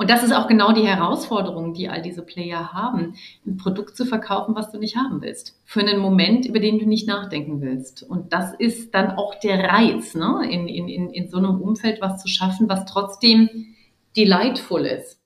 Und das ist auch genau die Herausforderung, die all diese Player haben, ein Produkt zu verkaufen, was du nicht haben willst. Für einen Moment, über den du nicht nachdenken willst. Und das ist dann auch der Reiz, ne? in, in, in, in so einem Umfeld was zu schaffen, was trotzdem delightful ist.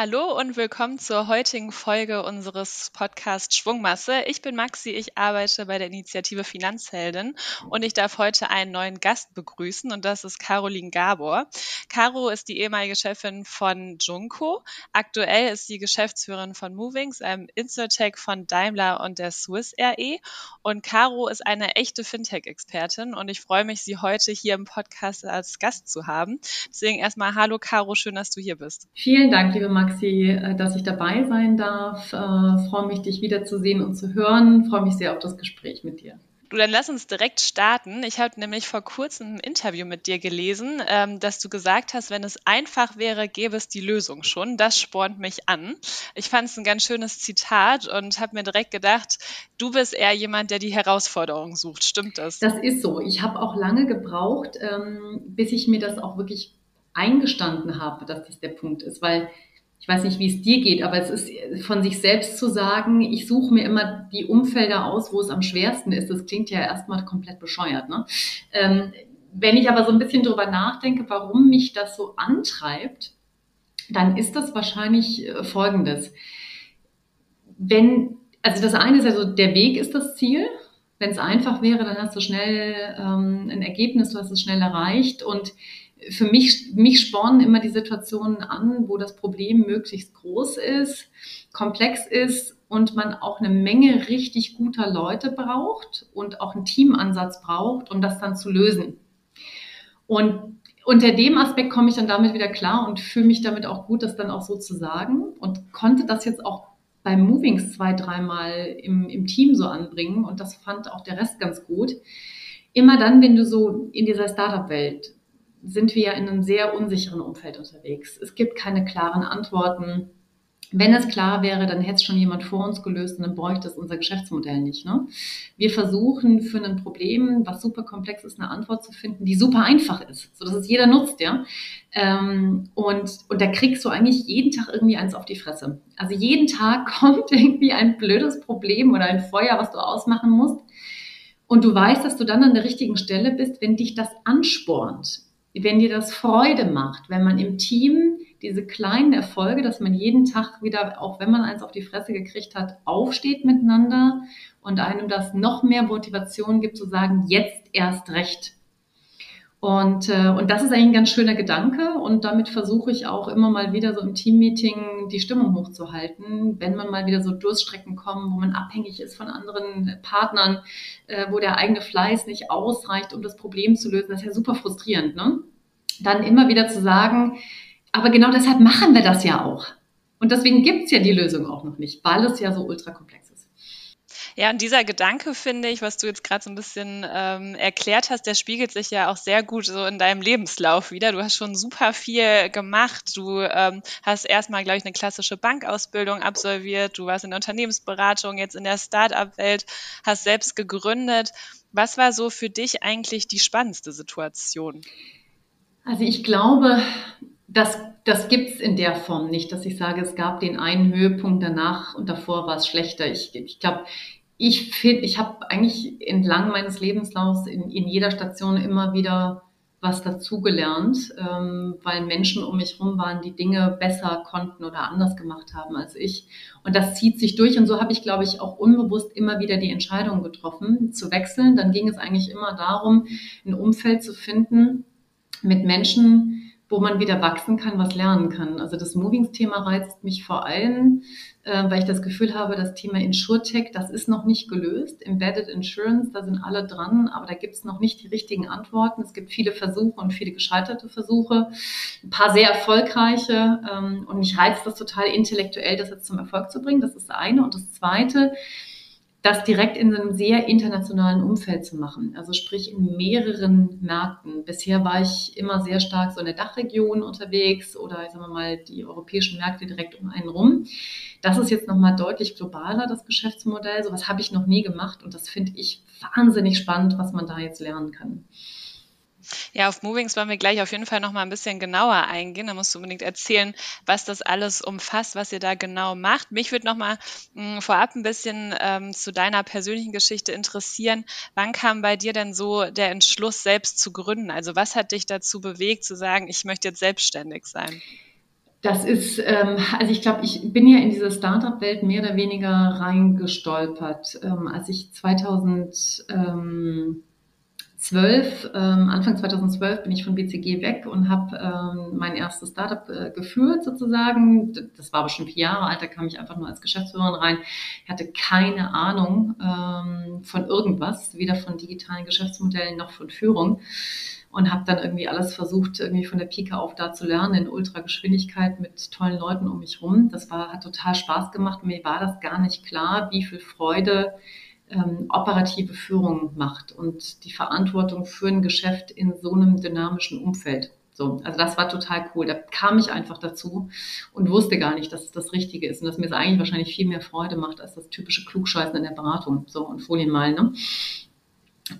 Hallo und willkommen zur heutigen Folge unseres Podcasts Schwungmasse. Ich bin Maxi, ich arbeite bei der Initiative Finanzheldin und ich darf heute einen neuen Gast begrüßen und das ist Caroline Gabor. Caro ist die ehemalige Chefin von Junko. Aktuell ist sie Geschäftsführerin von Movings, einem Insurtech von Daimler und der Swiss RE. Und Caro ist eine echte Fintech-Expertin und ich freue mich, sie heute hier im Podcast als Gast zu haben. Deswegen erstmal Hallo Caro, schön, dass du hier bist. Vielen Dank, liebe Maxi. Maxi, äh, dass ich dabei sein darf. Äh, freue mich, dich wiederzusehen und zu hören. Freue mich sehr auf das Gespräch mit dir. Du, dann lass uns direkt starten. Ich habe nämlich vor kurzem ein Interview mit dir gelesen, ähm, dass du gesagt hast, wenn es einfach wäre, gäbe es die Lösung schon. Das spornt mich an. Ich fand es ein ganz schönes Zitat und habe mir direkt gedacht, du bist eher jemand, der die Herausforderung sucht. Stimmt das? Das ist so. Ich habe auch lange gebraucht, ähm, bis ich mir das auch wirklich eingestanden habe, dass das der Punkt ist, weil ich weiß nicht, wie es dir geht, aber es ist von sich selbst zu sagen, ich suche mir immer die Umfelder aus, wo es am schwersten ist. Das klingt ja erstmal komplett bescheuert. Ne? Ähm, wenn ich aber so ein bisschen drüber nachdenke, warum mich das so antreibt, dann ist das wahrscheinlich äh, Folgendes. Wenn, also das eine ist also, der Weg ist das Ziel. Wenn es einfach wäre, dann hast du schnell ähm, ein Ergebnis, du hast es schnell erreicht und für mich, mich spornen immer die Situationen an, wo das Problem möglichst groß ist, komplex ist und man auch eine Menge richtig guter Leute braucht und auch einen Teamansatz braucht, um das dann zu lösen. Und unter dem Aspekt komme ich dann damit wieder klar und fühle mich damit auch gut, das dann auch so zu sagen und konnte das jetzt auch beim Movings zwei, dreimal im, im Team so anbringen und das fand auch der Rest ganz gut. Immer dann, wenn du so in dieser Startup-Welt sind wir in einem sehr unsicheren Umfeld unterwegs. Es gibt keine klaren Antworten. Wenn es klar wäre, dann hätte es schon jemand vor uns gelöst und dann bräuchte es unser Geschäftsmodell nicht. Ne? Wir versuchen für ein Problem, was super komplex ist, eine Antwort zu finden, die super einfach ist, sodass es jeder nutzt, ja. Ähm, und, und da kriegst du eigentlich jeden Tag irgendwie eins auf die Fresse. Also jeden Tag kommt irgendwie ein blödes Problem oder ein Feuer, was du ausmachen musst. Und du weißt, dass du dann an der richtigen Stelle bist, wenn dich das anspornt wenn dir das Freude macht, wenn man im Team diese kleinen Erfolge, dass man jeden Tag wieder, auch wenn man eins auf die Fresse gekriegt hat, aufsteht miteinander und einem das noch mehr Motivation gibt zu sagen, jetzt erst recht. Und, äh, und das ist eigentlich ein ganz schöner Gedanke und damit versuche ich auch immer mal wieder so im Teammeeting die Stimmung hochzuhalten, wenn man mal wieder so Durststrecken kommen, wo man abhängig ist von anderen Partnern, äh, wo der eigene Fleiß nicht ausreicht, um das Problem zu lösen. Das ist ja super frustrierend, ne? Dann immer wieder zu sagen, aber genau deshalb machen wir das ja auch. Und deswegen gibt's ja die Lösung auch noch nicht, weil es ja so ultra komplex ist. Ja, und dieser Gedanke, finde ich, was du jetzt gerade so ein bisschen ähm, erklärt hast, der spiegelt sich ja auch sehr gut so in deinem Lebenslauf wieder. Du hast schon super viel gemacht. Du ähm, hast erstmal, glaube ich, eine klassische Bankausbildung absolviert. Du warst in der Unternehmensberatung, jetzt in der Start-up-Welt, hast selbst gegründet. Was war so für dich eigentlich die spannendste Situation? Also ich glaube, das, das gibt's in der Form nicht, dass ich sage, es gab den einen Höhepunkt danach und davor war es schlechter. Ich, ich glaube, ich finde, ich habe eigentlich entlang meines Lebenslaufs in, in jeder Station immer wieder was dazugelernt, ähm, weil Menschen um mich herum waren, die Dinge besser konnten oder anders gemacht haben als ich. Und das zieht sich durch. Und so habe ich, glaube ich, auch unbewusst immer wieder die Entscheidung getroffen, zu wechseln. Dann ging es eigentlich immer darum, ein Umfeld zu finden mit Menschen, wo man wieder wachsen kann, was lernen kann. Also das Movings-Thema reizt mich vor allem, äh, weil ich das Gefühl habe, das Thema InsurTech, das ist noch nicht gelöst. Embedded Insurance, da sind alle dran, aber da gibt es noch nicht die richtigen Antworten. Es gibt viele Versuche und viele gescheiterte Versuche, ein paar sehr erfolgreiche. Ähm, und mich reizt das total intellektuell, das jetzt zum Erfolg zu bringen. Das ist das eine. Und das zweite, das direkt in einem sehr internationalen Umfeld zu machen. Also sprich in mehreren Märkten. Bisher war ich immer sehr stark so in der Dachregion unterwegs oder sagen wir mal die europäischen Märkte direkt um einen rum. Das ist jetzt nochmal deutlich globaler, das Geschäftsmodell. So was habe ich noch nie gemacht und das finde ich wahnsinnig spannend, was man da jetzt lernen kann. Ja, auf Movings wollen wir gleich auf jeden Fall noch mal ein bisschen genauer eingehen. Da musst du unbedingt erzählen, was das alles umfasst, was ihr da genau macht. Mich würde noch mal mh, hm, vorab ein bisschen ähm, zu deiner persönlichen Geschichte interessieren. Wann kam bei dir denn so der Entschluss, selbst zu gründen? Also was hat dich dazu bewegt, zu sagen, ich möchte jetzt selbstständig sein? Das ist, ähm, also ich glaube, ich bin ja in diese Startup-Welt mehr oder weniger reingestolpert. Ähm, als ich 2000, ähm, 2012, ähm, Anfang 2012 bin ich von BCG weg und habe ähm, mein erstes Startup äh, geführt sozusagen. Das war schon vier Jahre alt, da kam ich einfach nur als Geschäftsführerin rein. Ich hatte keine Ahnung ähm, von irgendwas, weder von digitalen Geschäftsmodellen noch von Führung und habe dann irgendwie alles versucht, irgendwie von der Pike auf da zu lernen in Ultrageschwindigkeit mit tollen Leuten um mich rum. Das war, hat total Spaß gemacht. Mir war das gar nicht klar, wie viel Freude ähm, operative Führung macht und die Verantwortung für ein Geschäft in so einem dynamischen Umfeld. So, also das war total cool. Da kam ich einfach dazu und wusste gar nicht, dass es das Richtige ist und dass mir es eigentlich wahrscheinlich viel mehr Freude macht als das typische Klugscheißen in der Beratung. So und Folien mal. Ne?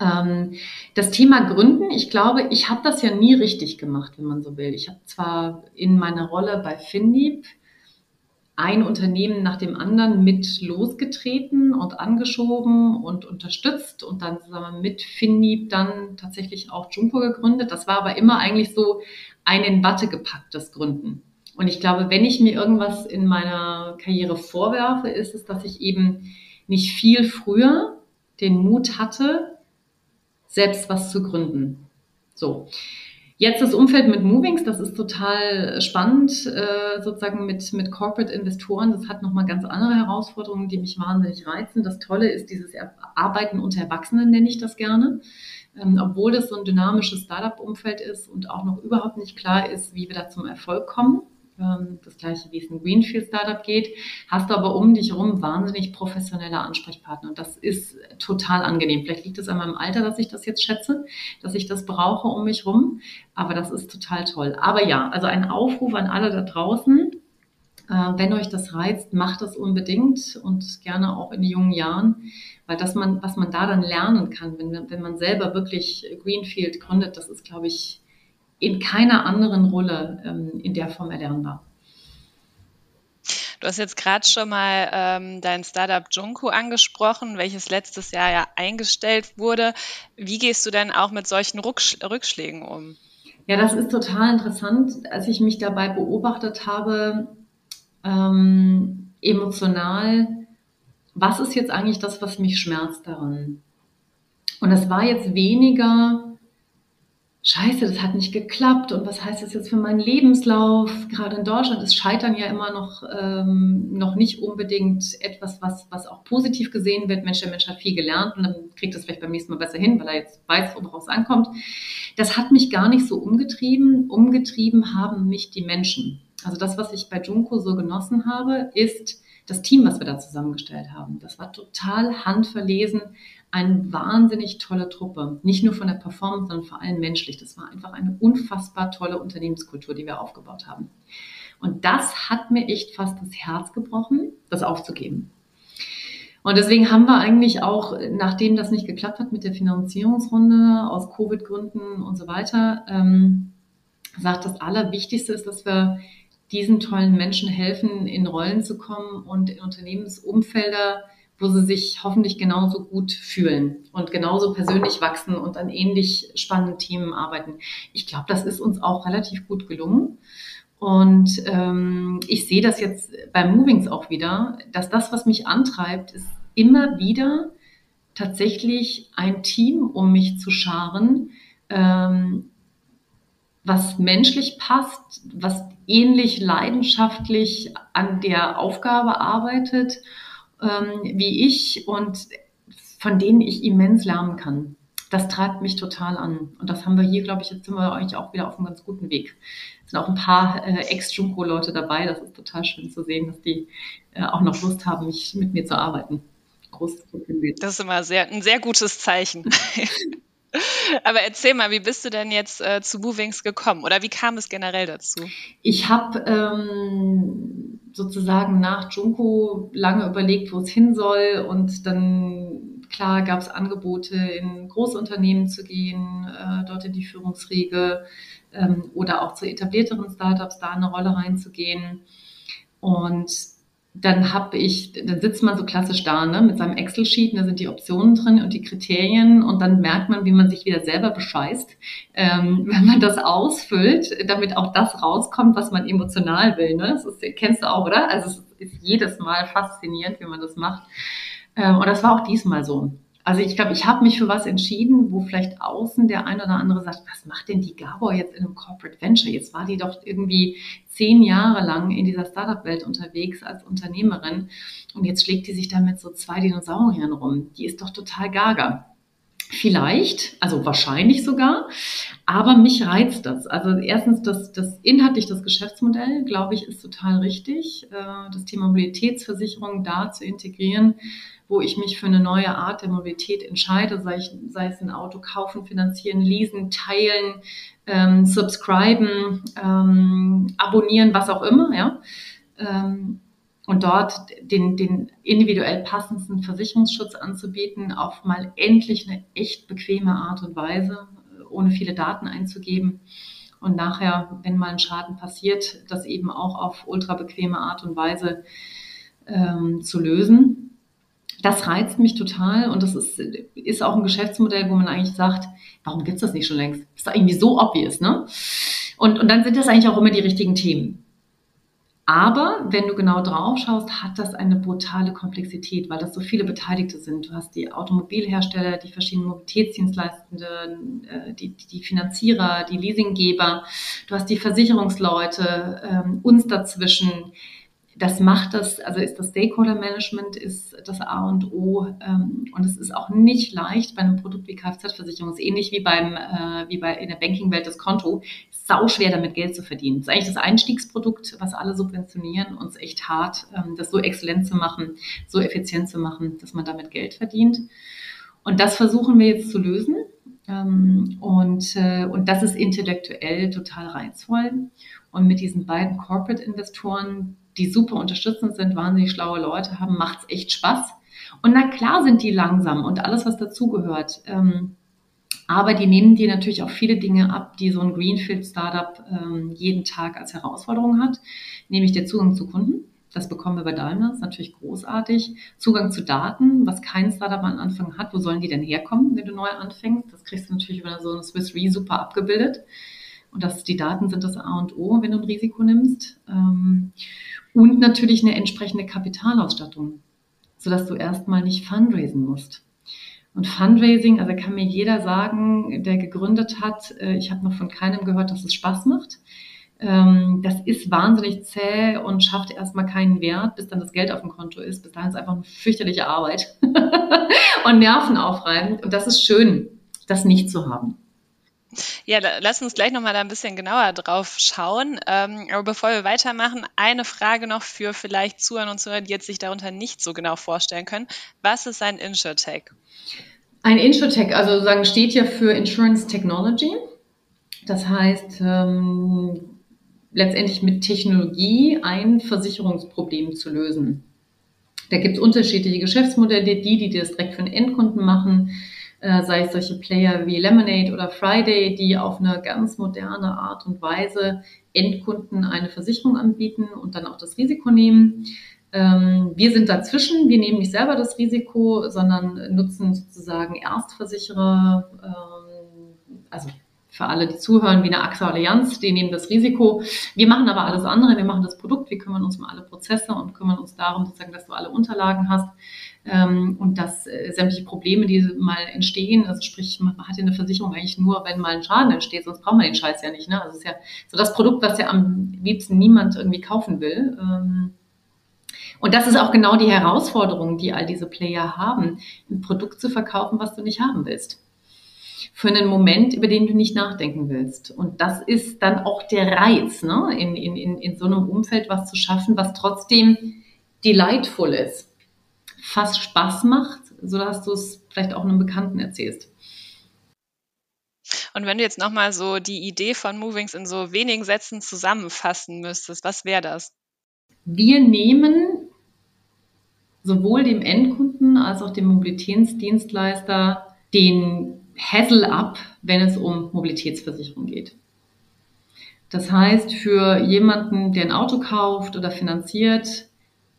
Ähm, das Thema Gründen, ich glaube, ich habe das ja nie richtig gemacht, wenn man so will. Ich habe zwar in meiner Rolle bei Findieb ein Unternehmen nach dem anderen mit losgetreten und angeschoben und unterstützt und dann zusammen mit Finnieb dann tatsächlich auch Junko gegründet. Das war aber immer eigentlich so ein in Watte gepacktes Gründen. Und ich glaube, wenn ich mir irgendwas in meiner Karriere vorwerfe, ist es, dass ich eben nicht viel früher den Mut hatte, selbst was zu gründen. So. Jetzt das Umfeld mit Movings, das ist total spannend, äh, sozusagen mit, mit Corporate-Investoren. Das hat nochmal ganz andere Herausforderungen, die mich wahnsinnig reizen. Das Tolle ist dieses Arbeiten unter Erwachsenen, nenne ich das gerne. Ähm, obwohl das so ein dynamisches Startup-Umfeld ist und auch noch überhaupt nicht klar ist, wie wir da zum Erfolg kommen. Das gleiche wie es ein Greenfield-Startup geht, hast du aber um dich herum wahnsinnig professionelle Ansprechpartner. Und das ist total angenehm. Vielleicht liegt es an meinem Alter, dass ich das jetzt schätze, dass ich das brauche um mich herum. Aber das ist total toll. Aber ja, also ein Aufruf an alle da draußen. Äh, wenn euch das reizt, macht das unbedingt und gerne auch in jungen Jahren, weil das man, was man da dann lernen kann, wenn, wenn man selber wirklich Greenfield gründet, das ist, glaube ich, in keiner anderen Rolle ähm, in der Form erlernbar. Du hast jetzt gerade schon mal ähm, dein Startup Junko angesprochen, welches letztes Jahr ja eingestellt wurde. Wie gehst du denn auch mit solchen Rücksch Rückschlägen um? Ja, das ist total interessant. Als ich mich dabei beobachtet habe, ähm, emotional, was ist jetzt eigentlich das, was mich schmerzt daran? Und es war jetzt weniger Scheiße, das hat nicht geklappt und was heißt das jetzt für meinen Lebenslauf? Gerade in Deutschland ist Scheitern ja immer noch, ähm, noch nicht unbedingt etwas, was, was auch positiv gesehen wird. Mensch, der Mensch hat viel gelernt und dann kriegt es vielleicht beim nächsten Mal besser hin, weil er jetzt weiß, worauf es ankommt. Das hat mich gar nicht so umgetrieben. Umgetrieben haben mich die Menschen. Also das, was ich bei Junko so genossen habe, ist das Team, was wir da zusammengestellt haben. Das war total handverlesen eine wahnsinnig tolle Truppe. Nicht nur von der Performance, sondern vor allem menschlich. Das war einfach eine unfassbar tolle Unternehmenskultur, die wir aufgebaut haben. Und das hat mir echt fast das Herz gebrochen, das aufzugeben. Und deswegen haben wir eigentlich auch, nachdem das nicht geklappt hat mit der Finanzierungsrunde aus Covid-Gründen und so weiter, ähm, gesagt, das Allerwichtigste ist, dass wir diesen tollen Menschen helfen, in Rollen zu kommen und in Unternehmensumfelder wo sie sich hoffentlich genauso gut fühlen und genauso persönlich wachsen und an ähnlich spannenden Themen arbeiten. Ich glaube, das ist uns auch relativ gut gelungen. Und ähm, ich sehe das jetzt bei Movings auch wieder, dass das, was mich antreibt, ist immer wieder tatsächlich ein Team um mich zu scharen, ähm, was menschlich passt, was ähnlich leidenschaftlich an der Aufgabe arbeitet ähm, wie ich und von denen ich immens lernen kann. Das treibt mich total an. Und das haben wir hier, glaube ich, jetzt sind wir eigentlich auch wieder auf einem ganz guten Weg. Es sind auch ein paar äh, Ex-Junko-Leute dabei. Das ist total schön zu sehen, dass die äh, auch noch Lust haben, mich mit mir zu arbeiten. großes Problem. Das ist immer sehr, ein sehr gutes Zeichen. Aber erzähl mal, wie bist du denn jetzt äh, zu Movings gekommen oder wie kam es generell dazu? Ich habe ähm, sozusagen nach Junko lange überlegt, wo es hin soll und dann klar gab es Angebote, in Großunternehmen zu gehen, äh, dort in die Führungsriege ähm, oder auch zu etablierteren Startups da eine Rolle reinzugehen. Und dann habe ich, dann sitzt man so klassisch da ne, mit seinem Excel-Sheet, da sind die Optionen drin und die Kriterien und dann merkt man, wie man sich wieder selber bescheißt, ähm, wenn man das ausfüllt, damit auch das rauskommt, was man emotional will. Ne? Das ist, kennst du auch, oder? Also es ist jedes Mal faszinierend, wie man das macht. Ähm, und das war auch diesmal so. Also ich glaube, ich habe mich für was entschieden, wo vielleicht außen der eine oder andere sagt, was macht denn die Gabor jetzt in einem Corporate Venture? Jetzt war die doch irgendwie zehn Jahre lang in dieser Startup-Welt unterwegs als Unternehmerin und jetzt schlägt die sich da mit so zwei Dinosauriern rum. Die ist doch total gaga. Vielleicht, also wahrscheinlich sogar, aber mich reizt das. Also erstens, das, das inhaltlich das Geschäftsmodell, glaube ich, ist total richtig. Äh, das Thema Mobilitätsversicherung da zu integrieren, wo ich mich für eine neue Art der Mobilität entscheide, sei, ich, sei es ein Auto kaufen, finanzieren, leasen, teilen, ähm, subscriben, ähm, abonnieren, was auch immer, ja. Ähm, und dort den, den individuell passendsten Versicherungsschutz anzubieten, auf mal endlich eine echt bequeme Art und Weise, ohne viele Daten einzugeben. Und nachher, wenn mal ein Schaden passiert, das eben auch auf ultra bequeme Art und Weise ähm, zu lösen das reizt mich total und das ist, ist auch ein Geschäftsmodell, wo man eigentlich sagt, warum gibt's das nicht schon längst? Das ist doch irgendwie so obvious, ne? Und, und dann sind das eigentlich auch immer die richtigen Themen. Aber wenn du genau drauf schaust, hat das eine brutale Komplexität, weil das so viele Beteiligte sind. Du hast die Automobilhersteller, die verschiedenen Mobilitätsdienstleistenden, äh, die, die Finanzierer, die Leasinggeber, du hast die Versicherungsleute, ähm, uns dazwischen, das macht das, also ist das Stakeholder Management ist das A und O ähm, und es ist auch nicht leicht bei einem Produkt wie Kfz-Versicherung, ist ähnlich wie beim äh, wie bei in der Banking-Welt das Konto, sau schwer damit Geld zu verdienen. Das ist eigentlich das Einstiegsprodukt, was alle subventionieren und es ist echt hart, ähm, das so exzellent zu machen, so effizient zu machen, dass man damit Geld verdient. Und das versuchen wir jetzt zu lösen. Ähm, und, äh, und das ist intellektuell total reizvoll. Und mit diesen beiden Corporate-Investoren, die super unterstützend sind, wahnsinnig schlaue Leute haben, macht es echt Spaß. Und na klar sind die langsam und alles, was dazugehört. Ähm, aber die nehmen dir natürlich auch viele Dinge ab, die so ein Greenfield-Startup ähm, jeden Tag als Herausforderung hat, nämlich der Zugang zu Kunden. Das bekommen wir bei Daimler, ist natürlich großartig. Zugang zu Daten, was kein Startup am Anfang hat. Wo sollen die denn herkommen, wenn du neu anfängst? Das kriegst du natürlich über so eine Swiss Re super abgebildet. Und das, die Daten sind das A und O, wenn du ein Risiko nimmst. Ähm, und natürlich eine entsprechende Kapitalausstattung, sodass du erstmal nicht fundraisen musst. Und Fundraising, also kann mir jeder sagen, der gegründet hat, äh, ich habe noch von keinem gehört, dass es Spaß macht. Ähm, das ist wahnsinnig zäh und schafft erstmal keinen Wert, bis dann das Geld auf dem Konto ist. Bis dahin ist einfach eine fürchterliche Arbeit und Nerven aufreibend. Und das ist schön, das nicht zu haben. Ja, lass uns gleich nochmal da ein bisschen genauer drauf schauen. Ähm, aber bevor wir weitermachen, eine Frage noch für vielleicht Zuhörer und Zuhörer, die jetzt sich darunter nicht so genau vorstellen können. Was ist ein InsurTech? Ein InsurTech, also sozusagen steht ja für Insurance Technology. Das heißt, ähm, letztendlich mit Technologie ein Versicherungsproblem zu lösen. Da gibt es unterschiedliche Geschäftsmodelle, die, die das direkt für den Endkunden machen äh, sei es solche Player wie Lemonade oder Friday, die auf eine ganz moderne Art und Weise Endkunden eine Versicherung anbieten und dann auch das Risiko nehmen. Ähm, wir sind dazwischen, wir nehmen nicht selber das Risiko, sondern nutzen sozusagen Erstversicherer, ähm, also für alle, die zuhören, wie eine AXA Allianz, die nehmen das Risiko. Wir machen aber alles andere, wir machen das Produkt, wir kümmern uns um alle Prozesse und kümmern uns darum, sozusagen, dass du alle Unterlagen hast ähm, und dass äh, sämtliche Probleme, die mal entstehen, also sprich, man hat ja eine Versicherung eigentlich nur, wenn mal ein Schaden entsteht, sonst braucht man den Scheiß ja nicht. Ne? Also es ist ja so das Produkt, was ja am liebsten niemand irgendwie kaufen will. Ähm, und das ist auch genau die Herausforderung, die all diese Player haben, ein Produkt zu verkaufen, was du nicht haben willst. Für einen Moment, über den du nicht nachdenken willst. Und das ist dann auch der Reiz, ne? in, in, in, in so einem Umfeld was zu schaffen, was trotzdem delightful ist fast Spaß macht, sodass du es vielleicht auch einem Bekannten erzählst. Und wenn du jetzt nochmal so die Idee von Movings in so wenigen Sätzen zusammenfassen müsstest, was wäre das? Wir nehmen sowohl dem Endkunden als auch dem Mobilitätsdienstleister den Hassel ab, wenn es um Mobilitätsversicherung geht. Das heißt, für jemanden, der ein Auto kauft oder finanziert,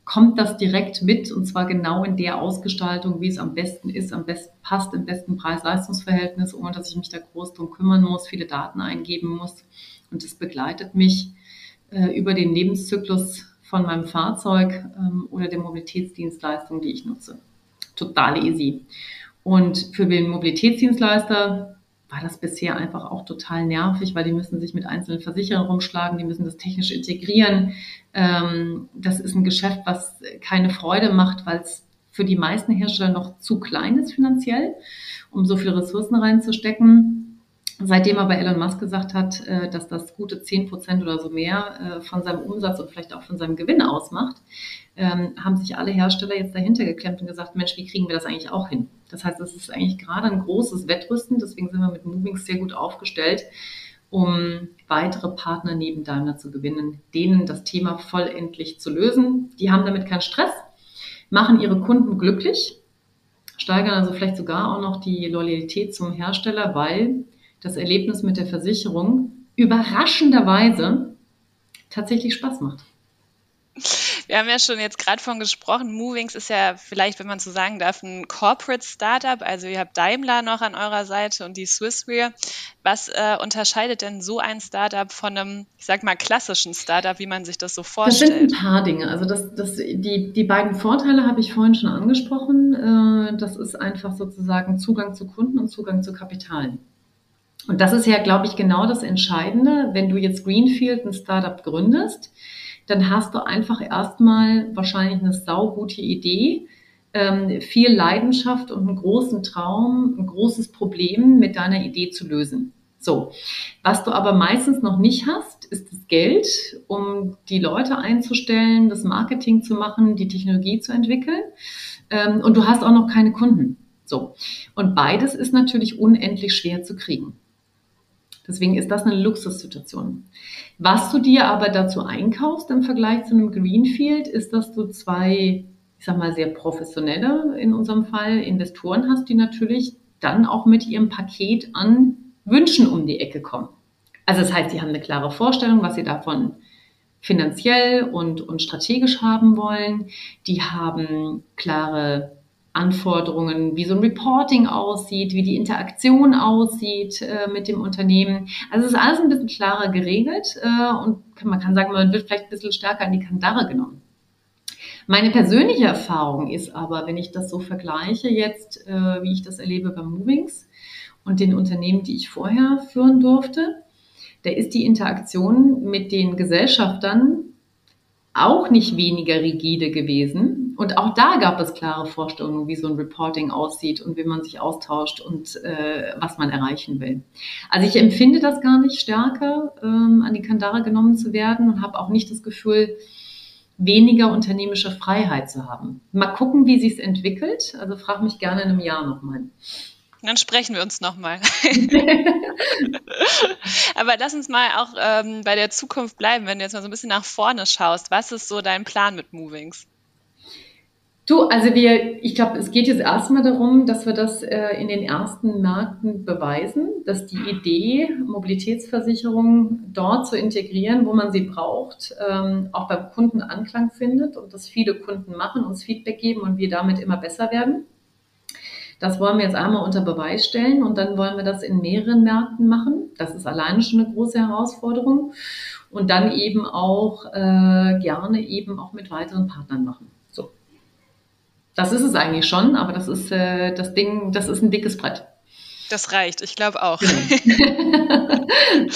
kommt das direkt mit und zwar genau in der Ausgestaltung, wie es am besten ist, am besten passt, im besten Preis-Leistungs-Verhältnis, ohne dass ich mich da groß drum kümmern muss, viele Daten eingeben muss. Und das begleitet mich äh, über den Lebenszyklus von meinem Fahrzeug ähm, oder der Mobilitätsdienstleistung, die ich nutze. Total easy. Und für den Mobilitätsdienstleister war das bisher einfach auch total nervig, weil die müssen sich mit einzelnen Versicherern rumschlagen, die müssen das technisch integrieren. Ähm, das ist ein Geschäft, was keine Freude macht, weil es für die meisten Hersteller noch zu klein ist finanziell, um so viele Ressourcen reinzustecken. Seitdem aber Elon Musk gesagt hat, äh, dass das gute 10 Prozent oder so mehr äh, von seinem Umsatz und vielleicht auch von seinem Gewinn ausmacht, ähm, haben sich alle Hersteller jetzt dahinter geklemmt und gesagt, Mensch, wie kriegen wir das eigentlich auch hin? Das heißt, es ist eigentlich gerade ein großes Wettrüsten, deswegen sind wir mit Movings sehr gut aufgestellt, um weitere Partner neben Daimler zu gewinnen, denen das Thema vollendlich zu lösen. Die haben damit keinen Stress, machen ihre Kunden glücklich, steigern also vielleicht sogar auch noch die Loyalität zum Hersteller, weil das Erlebnis mit der Versicherung überraschenderweise tatsächlich Spaß macht. Wir haben ja schon jetzt gerade von gesprochen. Movings ist ja vielleicht, wenn man so sagen darf, ein Corporate Startup. Also ihr habt Daimler noch an eurer Seite und die Swisswear. Was äh, unterscheidet denn so ein Startup von einem, ich sag mal, klassischen Startup, wie man sich das so vorstellt? Das sind ein paar Dinge. Also das, das, die, die beiden Vorteile habe ich vorhin schon angesprochen. Äh, das ist einfach sozusagen Zugang zu Kunden und Zugang zu Kapital. Und das ist ja, glaube ich, genau das Entscheidende. Wenn du jetzt Greenfield ein Startup gründest, dann hast du einfach erstmal wahrscheinlich eine saugute Idee, ähm, viel Leidenschaft und einen großen Traum, ein großes Problem mit deiner Idee zu lösen. So, was du aber meistens noch nicht hast, ist das Geld, um die Leute einzustellen, das Marketing zu machen, die Technologie zu entwickeln. Ähm, und du hast auch noch keine Kunden. So. Und beides ist natürlich unendlich schwer zu kriegen. Deswegen ist das eine Luxussituation. Was du dir aber dazu einkaufst im Vergleich zu einem Greenfield, ist, dass du zwei, ich sag mal, sehr professionelle, in unserem Fall, Investoren hast, die natürlich dann auch mit ihrem Paket an Wünschen um die Ecke kommen. Also das heißt, die haben eine klare Vorstellung, was sie davon finanziell und, und strategisch haben wollen. Die haben klare Anforderungen, wie so ein Reporting aussieht, wie die Interaktion aussieht äh, mit dem Unternehmen. Also es ist alles ein bisschen klarer geregelt äh, und man kann sagen, man wird vielleicht ein bisschen stärker in die Kandare genommen. Meine persönliche Erfahrung ist aber, wenn ich das so vergleiche jetzt, äh, wie ich das erlebe bei Movings und den Unternehmen, die ich vorher führen durfte, da ist die Interaktion mit den Gesellschaftern auch nicht weniger rigide gewesen. Und auch da gab es klare Vorstellungen, wie so ein Reporting aussieht und wie man sich austauscht und äh, was man erreichen will. Also ich empfinde das gar nicht stärker, ähm, an die Kandare genommen zu werden und habe auch nicht das Gefühl, weniger unternehmische Freiheit zu haben. Mal gucken, wie sich es entwickelt. Also frag mich gerne in einem Jahr nochmal. Dann sprechen wir uns nochmal. Aber lass uns mal auch ähm, bei der Zukunft bleiben, wenn du jetzt mal so ein bisschen nach vorne schaust. Was ist so dein Plan mit Movings? Du, also wir, ich glaube, es geht jetzt erstmal darum, dass wir das äh, in den ersten Märkten beweisen, dass die Idee, Mobilitätsversicherung dort zu integrieren, wo man sie braucht, ähm, auch beim Kunden Anklang findet und dass viele Kunden machen, uns Feedback geben und wir damit immer besser werden. Das wollen wir jetzt einmal unter Beweis stellen und dann wollen wir das in mehreren Märkten machen. Das ist alleine schon eine große Herausforderung. Und dann eben auch äh, gerne eben auch mit weiteren Partnern machen. Das ist es eigentlich schon, aber das ist äh, das Ding, das ist ein dickes Brett. Das reicht, ich glaube auch. Genau.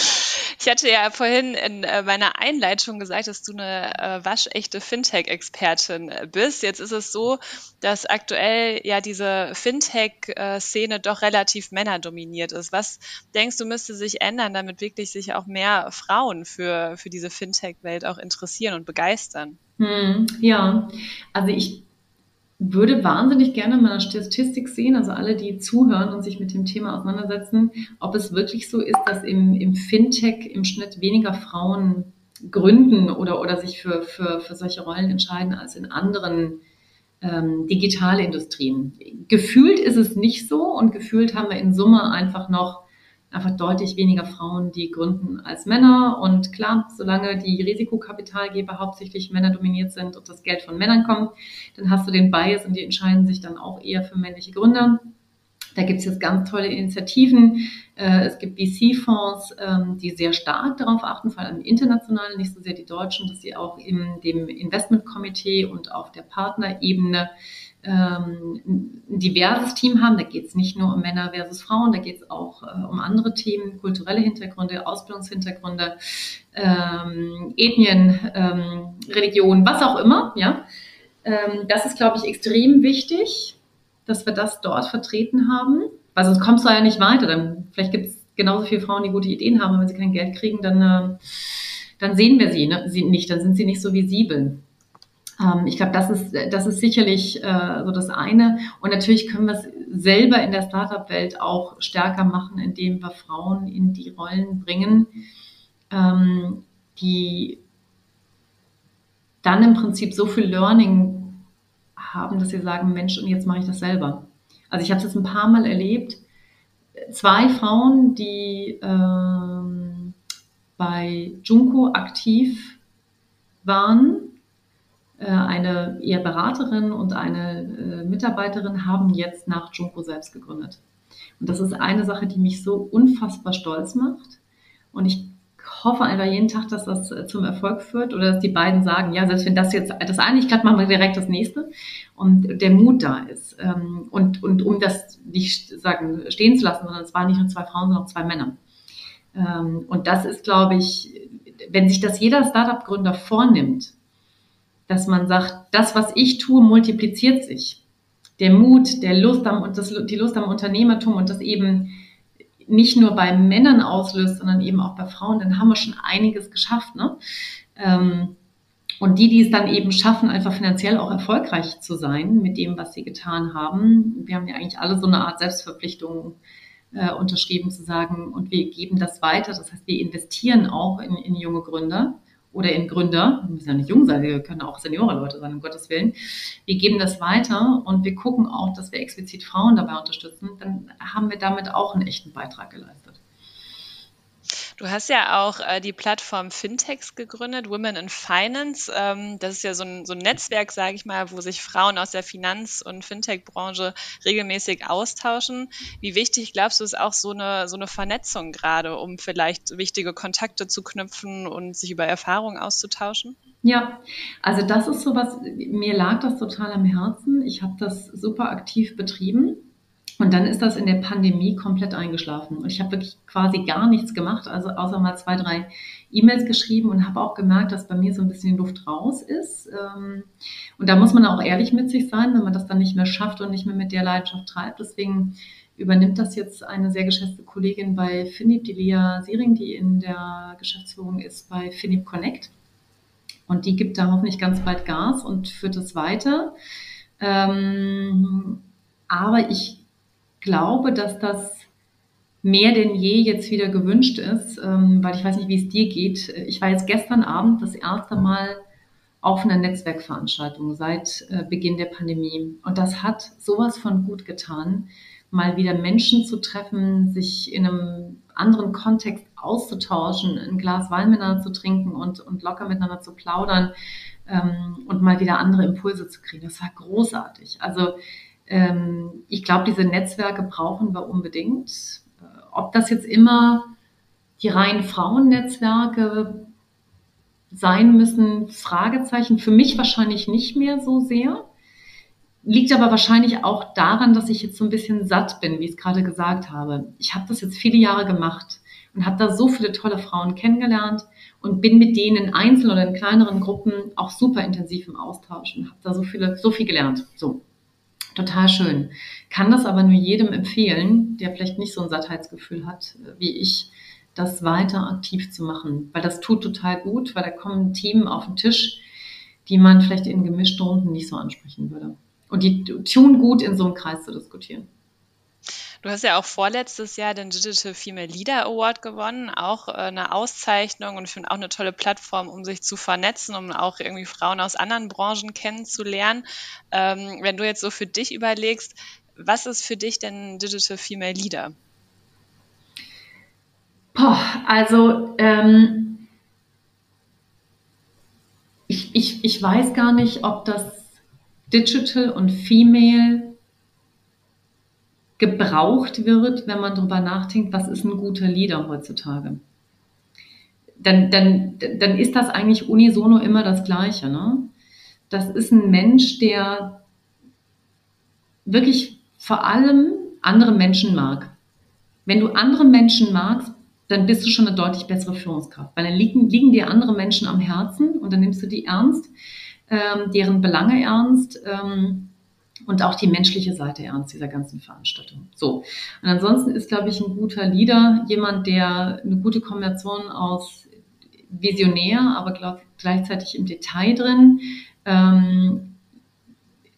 ich hatte ja vorhin in äh, meiner Einleitung gesagt, dass du eine äh, waschechte Fintech-Expertin äh, bist. Jetzt ist es so, dass aktuell ja diese Fintech-Szene doch relativ männerdominiert ist. Was denkst du, müsste sich ändern, damit wirklich sich auch mehr Frauen für, für diese Fintech-Welt auch interessieren und begeistern? Hm, ja, also ich würde wahnsinnig gerne mal eine Statistik sehen, also alle, die zuhören und sich mit dem Thema auseinandersetzen, ob es wirklich so ist, dass im, im Fintech im Schnitt weniger Frauen gründen oder, oder sich für, für, für solche Rollen entscheiden als in anderen ähm, Digitalindustrien. Gefühlt ist es nicht so und gefühlt haben wir in Summe einfach noch einfach deutlich weniger Frauen, die gründen als Männer. Und klar, solange die Risikokapitalgeber hauptsächlich Männer dominiert sind und das Geld von Männern kommt, dann hast du den Bias und die entscheiden sich dann auch eher für männliche Gründer. Da gibt es jetzt ganz tolle Initiativen. Äh, es gibt VC-Fonds, ähm, die sehr stark darauf achten, vor allem international, nicht so sehr die Deutschen, dass sie auch in dem Investmentkomitee und auf der Partnerebene ähm, ein diverses Team haben. Da geht es nicht nur um Männer versus Frauen, da geht es auch äh, um andere Themen, kulturelle Hintergründe, Ausbildungshintergründe, ähm, Ethnien, ähm, Religion, was auch immer. Ja, ähm, das ist, glaube ich, extrem wichtig, dass wir das dort vertreten haben, weil sonst kommst du ja nicht weiter. Dann vielleicht gibt es genauso viele Frauen, die gute Ideen haben, und wenn sie kein Geld kriegen, dann äh, dann sehen wir sie, ne? sie nicht, dann sind sie nicht so visibel. Ähm, ich glaube, das ist, das ist sicherlich äh, so das eine. Und natürlich können wir es selber in der Startup-Welt auch stärker machen, indem wir Frauen in die Rollen bringen, ähm, die dann im Prinzip so viel Learning haben, dass sie sagen, Mensch, und jetzt mache ich das selber. Also ich habe es jetzt ein paar Mal erlebt. Zwei Frauen, die ähm, bei Junko aktiv waren, eine eher Beraterin und eine äh, Mitarbeiterin haben jetzt nach Junko selbst gegründet. Und das ist eine Sache, die mich so unfassbar stolz macht. Und ich hoffe einfach jeden Tag, dass das äh, zum Erfolg führt oder dass die beiden sagen, ja, selbst wenn das jetzt das eine nicht klappt, machen wir direkt das nächste. Und der Mut da ist. Ähm, und, und um das nicht sagen, stehen zu lassen, sondern es waren nicht nur zwei Frauen, sondern auch zwei Männer. Ähm, und das ist, glaube ich, wenn sich das jeder Startup-Gründer vornimmt, dass man sagt, das, was ich tue, multipliziert sich. Der Mut, der Lust am, das, die Lust am Unternehmertum und das eben nicht nur bei Männern auslöst, sondern eben auch bei Frauen, dann haben wir schon einiges geschafft. Ne? Ähm, und die, die es dann eben schaffen, einfach finanziell auch erfolgreich zu sein mit dem, was sie getan haben, wir haben ja eigentlich alle so eine Art Selbstverpflichtung äh, unterschrieben zu sagen, und wir geben das weiter. Das heißt, wir investieren auch in, in junge Gründer oder in Gründer, wir müssen ja nicht jung sein, wir können auch Seniorenleute sein, um Gottes Willen. Wir geben das weiter und wir gucken auch, dass wir explizit Frauen dabei unterstützen, dann haben wir damit auch einen echten Beitrag geleistet. Du hast ja auch äh, die Plattform Fintechs gegründet, Women in Finance. Ähm, das ist ja so ein, so ein Netzwerk, sage ich mal, wo sich Frauen aus der Finanz- und Fintech-Branche regelmäßig austauschen. Wie wichtig glaubst du, ist auch so eine, so eine Vernetzung gerade, um vielleicht wichtige Kontakte zu knüpfen und sich über Erfahrungen auszutauschen? Ja, also das ist so was, mir lag das total am Herzen. Ich habe das super aktiv betrieben und dann ist das in der Pandemie komplett eingeschlafen. Und ich habe wirklich quasi gar nichts gemacht, also außer mal zwei, drei E-Mails geschrieben und habe auch gemerkt, dass bei mir so ein bisschen die Luft raus ist. Ähm, und da muss man auch ehrlich mit sich sein, wenn man das dann nicht mehr schafft und nicht mehr mit der Leidenschaft treibt. Deswegen übernimmt das jetzt eine sehr geschätzte Kollegin bei Finip, die Lia Siering, die in der Geschäftsführung ist bei Finip Connect. Und die gibt da hoffentlich ganz bald Gas und führt es weiter. Ähm, aber ich glaube, dass das mehr denn je jetzt wieder gewünscht ist, ähm, weil ich weiß nicht, wie es dir geht. Ich war jetzt gestern Abend das erste Mal auf einer Netzwerkveranstaltung seit äh, Beginn der Pandemie. Und das hat sowas von gut getan, mal wieder Menschen zu treffen, sich in einem anderen Kontext auszutauschen, ein Glas Wein miteinander zu trinken und, und locker miteinander zu plaudern ähm, und mal wieder andere Impulse zu kriegen. Das war großartig. Also ähm, ich glaube, diese Netzwerke brauchen wir unbedingt. Äh, ob das jetzt immer die reinen Frauennetzwerke sein müssen, Fragezeichen. Für mich wahrscheinlich nicht mehr so sehr. Liegt aber wahrscheinlich auch daran, dass ich jetzt so ein bisschen satt bin, wie ich es gerade gesagt habe. Ich habe das jetzt viele Jahre gemacht und habe da so viele tolle Frauen kennengelernt und bin mit denen in einzelnen oder in kleineren Gruppen auch super intensiv im Austausch und habe da so viele, so viel gelernt. So. Total schön. Kann das aber nur jedem empfehlen, der vielleicht nicht so ein Sattheitsgefühl hat äh, wie ich, das weiter aktiv zu machen, weil das tut total gut, weil da kommen Themen auf den Tisch, die man vielleicht in gemischten Runden nicht so ansprechen würde. Und die tun gut, in so einem Kreis zu diskutieren. Du hast ja auch vorletztes Jahr den Digital Female Leader Award gewonnen, auch äh, eine Auszeichnung und ich finde auch eine tolle Plattform, um sich zu vernetzen, um auch irgendwie Frauen aus anderen Branchen kennenzulernen. Ähm, wenn du jetzt so für dich überlegst, was ist für dich denn Digital Female Leader? Boah, also ähm, ich, ich, ich weiß gar nicht, ob das Digital und Female gebraucht wird, wenn man darüber nachdenkt, was ist ein guter Leader heutzutage. Dann, dann, dann ist das eigentlich unisono immer das Gleiche. Ne? Das ist ein Mensch, der wirklich vor allem andere Menschen mag. Wenn du andere Menschen magst, dann bist du schon eine deutlich bessere Führungskraft, weil dann liegen, liegen dir andere Menschen am Herzen und dann nimmst du die ernst, ähm, deren Belange ernst. Ähm, und auch die menschliche Seite ernst dieser ganzen Veranstaltung. So. Und ansonsten ist, glaube ich, ein guter Leader jemand, der eine gute Kombination aus visionär, aber glaub, gleichzeitig im Detail drin, ähm,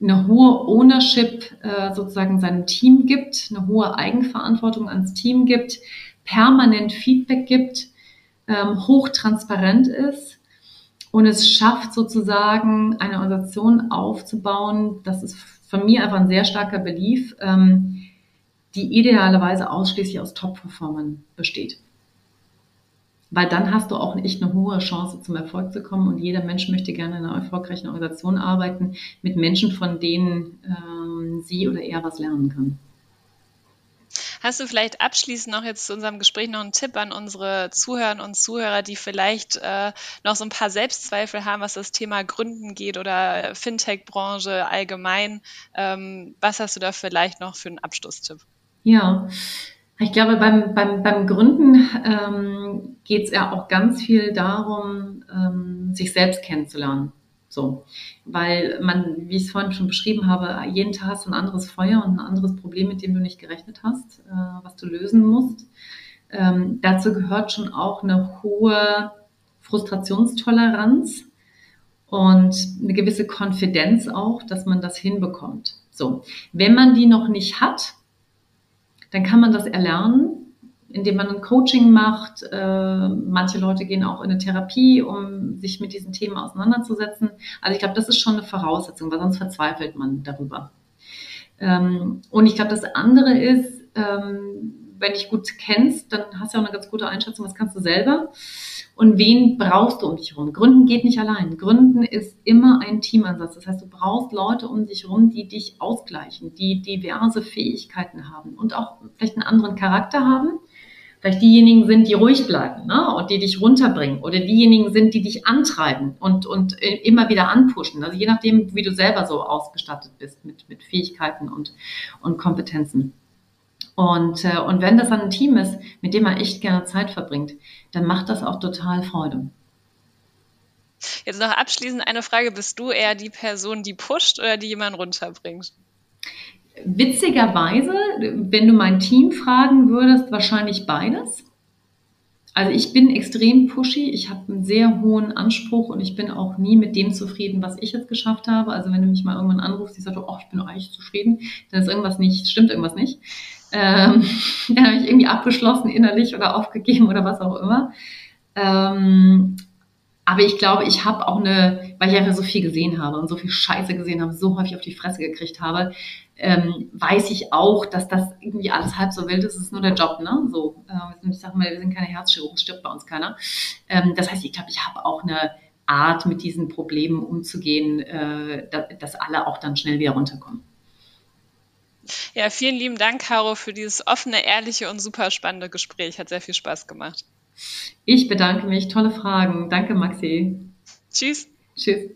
eine hohe Ownership äh, sozusagen seinem Team gibt, eine hohe Eigenverantwortung ans Team gibt, permanent Feedback gibt, ähm, hochtransparent ist und es schafft sozusagen eine Organisation aufzubauen, das ist von mir einfach ein sehr starker Belief, ähm, die idealerweise ausschließlich aus Top-Performern besteht. Weil dann hast du auch echt eine hohe Chance zum Erfolg zu kommen und jeder Mensch möchte gerne in einer erfolgreichen Organisation arbeiten mit Menschen, von denen ähm, sie oder er was lernen kann. Hast du vielleicht abschließend noch jetzt zu unserem Gespräch noch einen Tipp an unsere Zuhörerinnen und Zuhörer, die vielleicht äh, noch so ein paar Selbstzweifel haben, was das Thema Gründen geht oder Fintech-Branche allgemein? Ähm, was hast du da vielleicht noch für einen Abschlusstipp? Ja, ich glaube, beim, beim, beim Gründen ähm, geht es ja auch ganz viel darum, ähm, sich selbst kennenzulernen. So, weil man, wie ich es vorhin schon beschrieben habe, jeden Tag hast du ein anderes Feuer und ein anderes Problem, mit dem du nicht gerechnet hast, äh, was du lösen musst. Ähm, dazu gehört schon auch eine hohe Frustrationstoleranz und eine gewisse Konfidenz auch, dass man das hinbekommt. So, wenn man die noch nicht hat, dann kann man das erlernen indem man ein Coaching macht. Äh, manche Leute gehen auch in eine Therapie, um sich mit diesen Themen auseinanderzusetzen. Also ich glaube, das ist schon eine Voraussetzung, weil sonst verzweifelt man darüber. Ähm, und ich glaube, das andere ist, ähm, wenn dich gut kennst, dann hast du auch eine ganz gute Einschätzung, was kannst du selber und wen brauchst du um dich herum. Gründen geht nicht allein. Gründen ist immer ein Teamansatz. Das heißt, du brauchst Leute um dich herum, die dich ausgleichen, die diverse Fähigkeiten haben und auch vielleicht einen anderen Charakter haben vielleicht diejenigen sind, die ruhig bleiben ne? und die dich runterbringen oder diejenigen sind, die dich antreiben und, und äh, immer wieder anpushen. Also je nachdem, wie du selber so ausgestattet bist mit, mit Fähigkeiten und, und Kompetenzen. Und, äh, und wenn das dann ein Team ist, mit dem man echt gerne Zeit verbringt, dann macht das auch total Freude. Jetzt noch abschließend eine Frage. Bist du eher die Person, die pusht oder die jemanden runterbringt? Witzigerweise, wenn du mein Team fragen würdest, wahrscheinlich beides. Also ich bin extrem pushy, ich habe einen sehr hohen Anspruch und ich bin auch nie mit dem zufrieden, was ich jetzt geschafft habe. Also wenn du mich mal irgendwann anrufst, ich sage, oh, ich bin eigentlich zufrieden, dann ist irgendwas nicht, stimmt irgendwas nicht. Ähm, dann habe ich irgendwie abgeschlossen innerlich oder aufgegeben oder was auch immer. Ähm, aber ich glaube, ich habe auch eine, weil ich einfach so viel gesehen habe und so viel Scheiße gesehen habe, so häufig auf die Fresse gekriegt habe, ähm, weiß ich auch, dass das irgendwie alles halb so wild ist. Es ist nur der Job, ne? So, äh, ich sag mal, wir sind keine Herzchirurgen, stirbt bei uns keiner. Ähm, das heißt, ich glaube, ich habe auch eine Art, mit diesen Problemen umzugehen, äh, dass, dass alle auch dann schnell wieder runterkommen. Ja, vielen lieben Dank, Caro, für dieses offene, ehrliche und super spannende Gespräch. Hat sehr viel Spaß gemacht. Ich bedanke mich. Tolle Fragen. Danke, Maxi. Tschüss. Tschüss.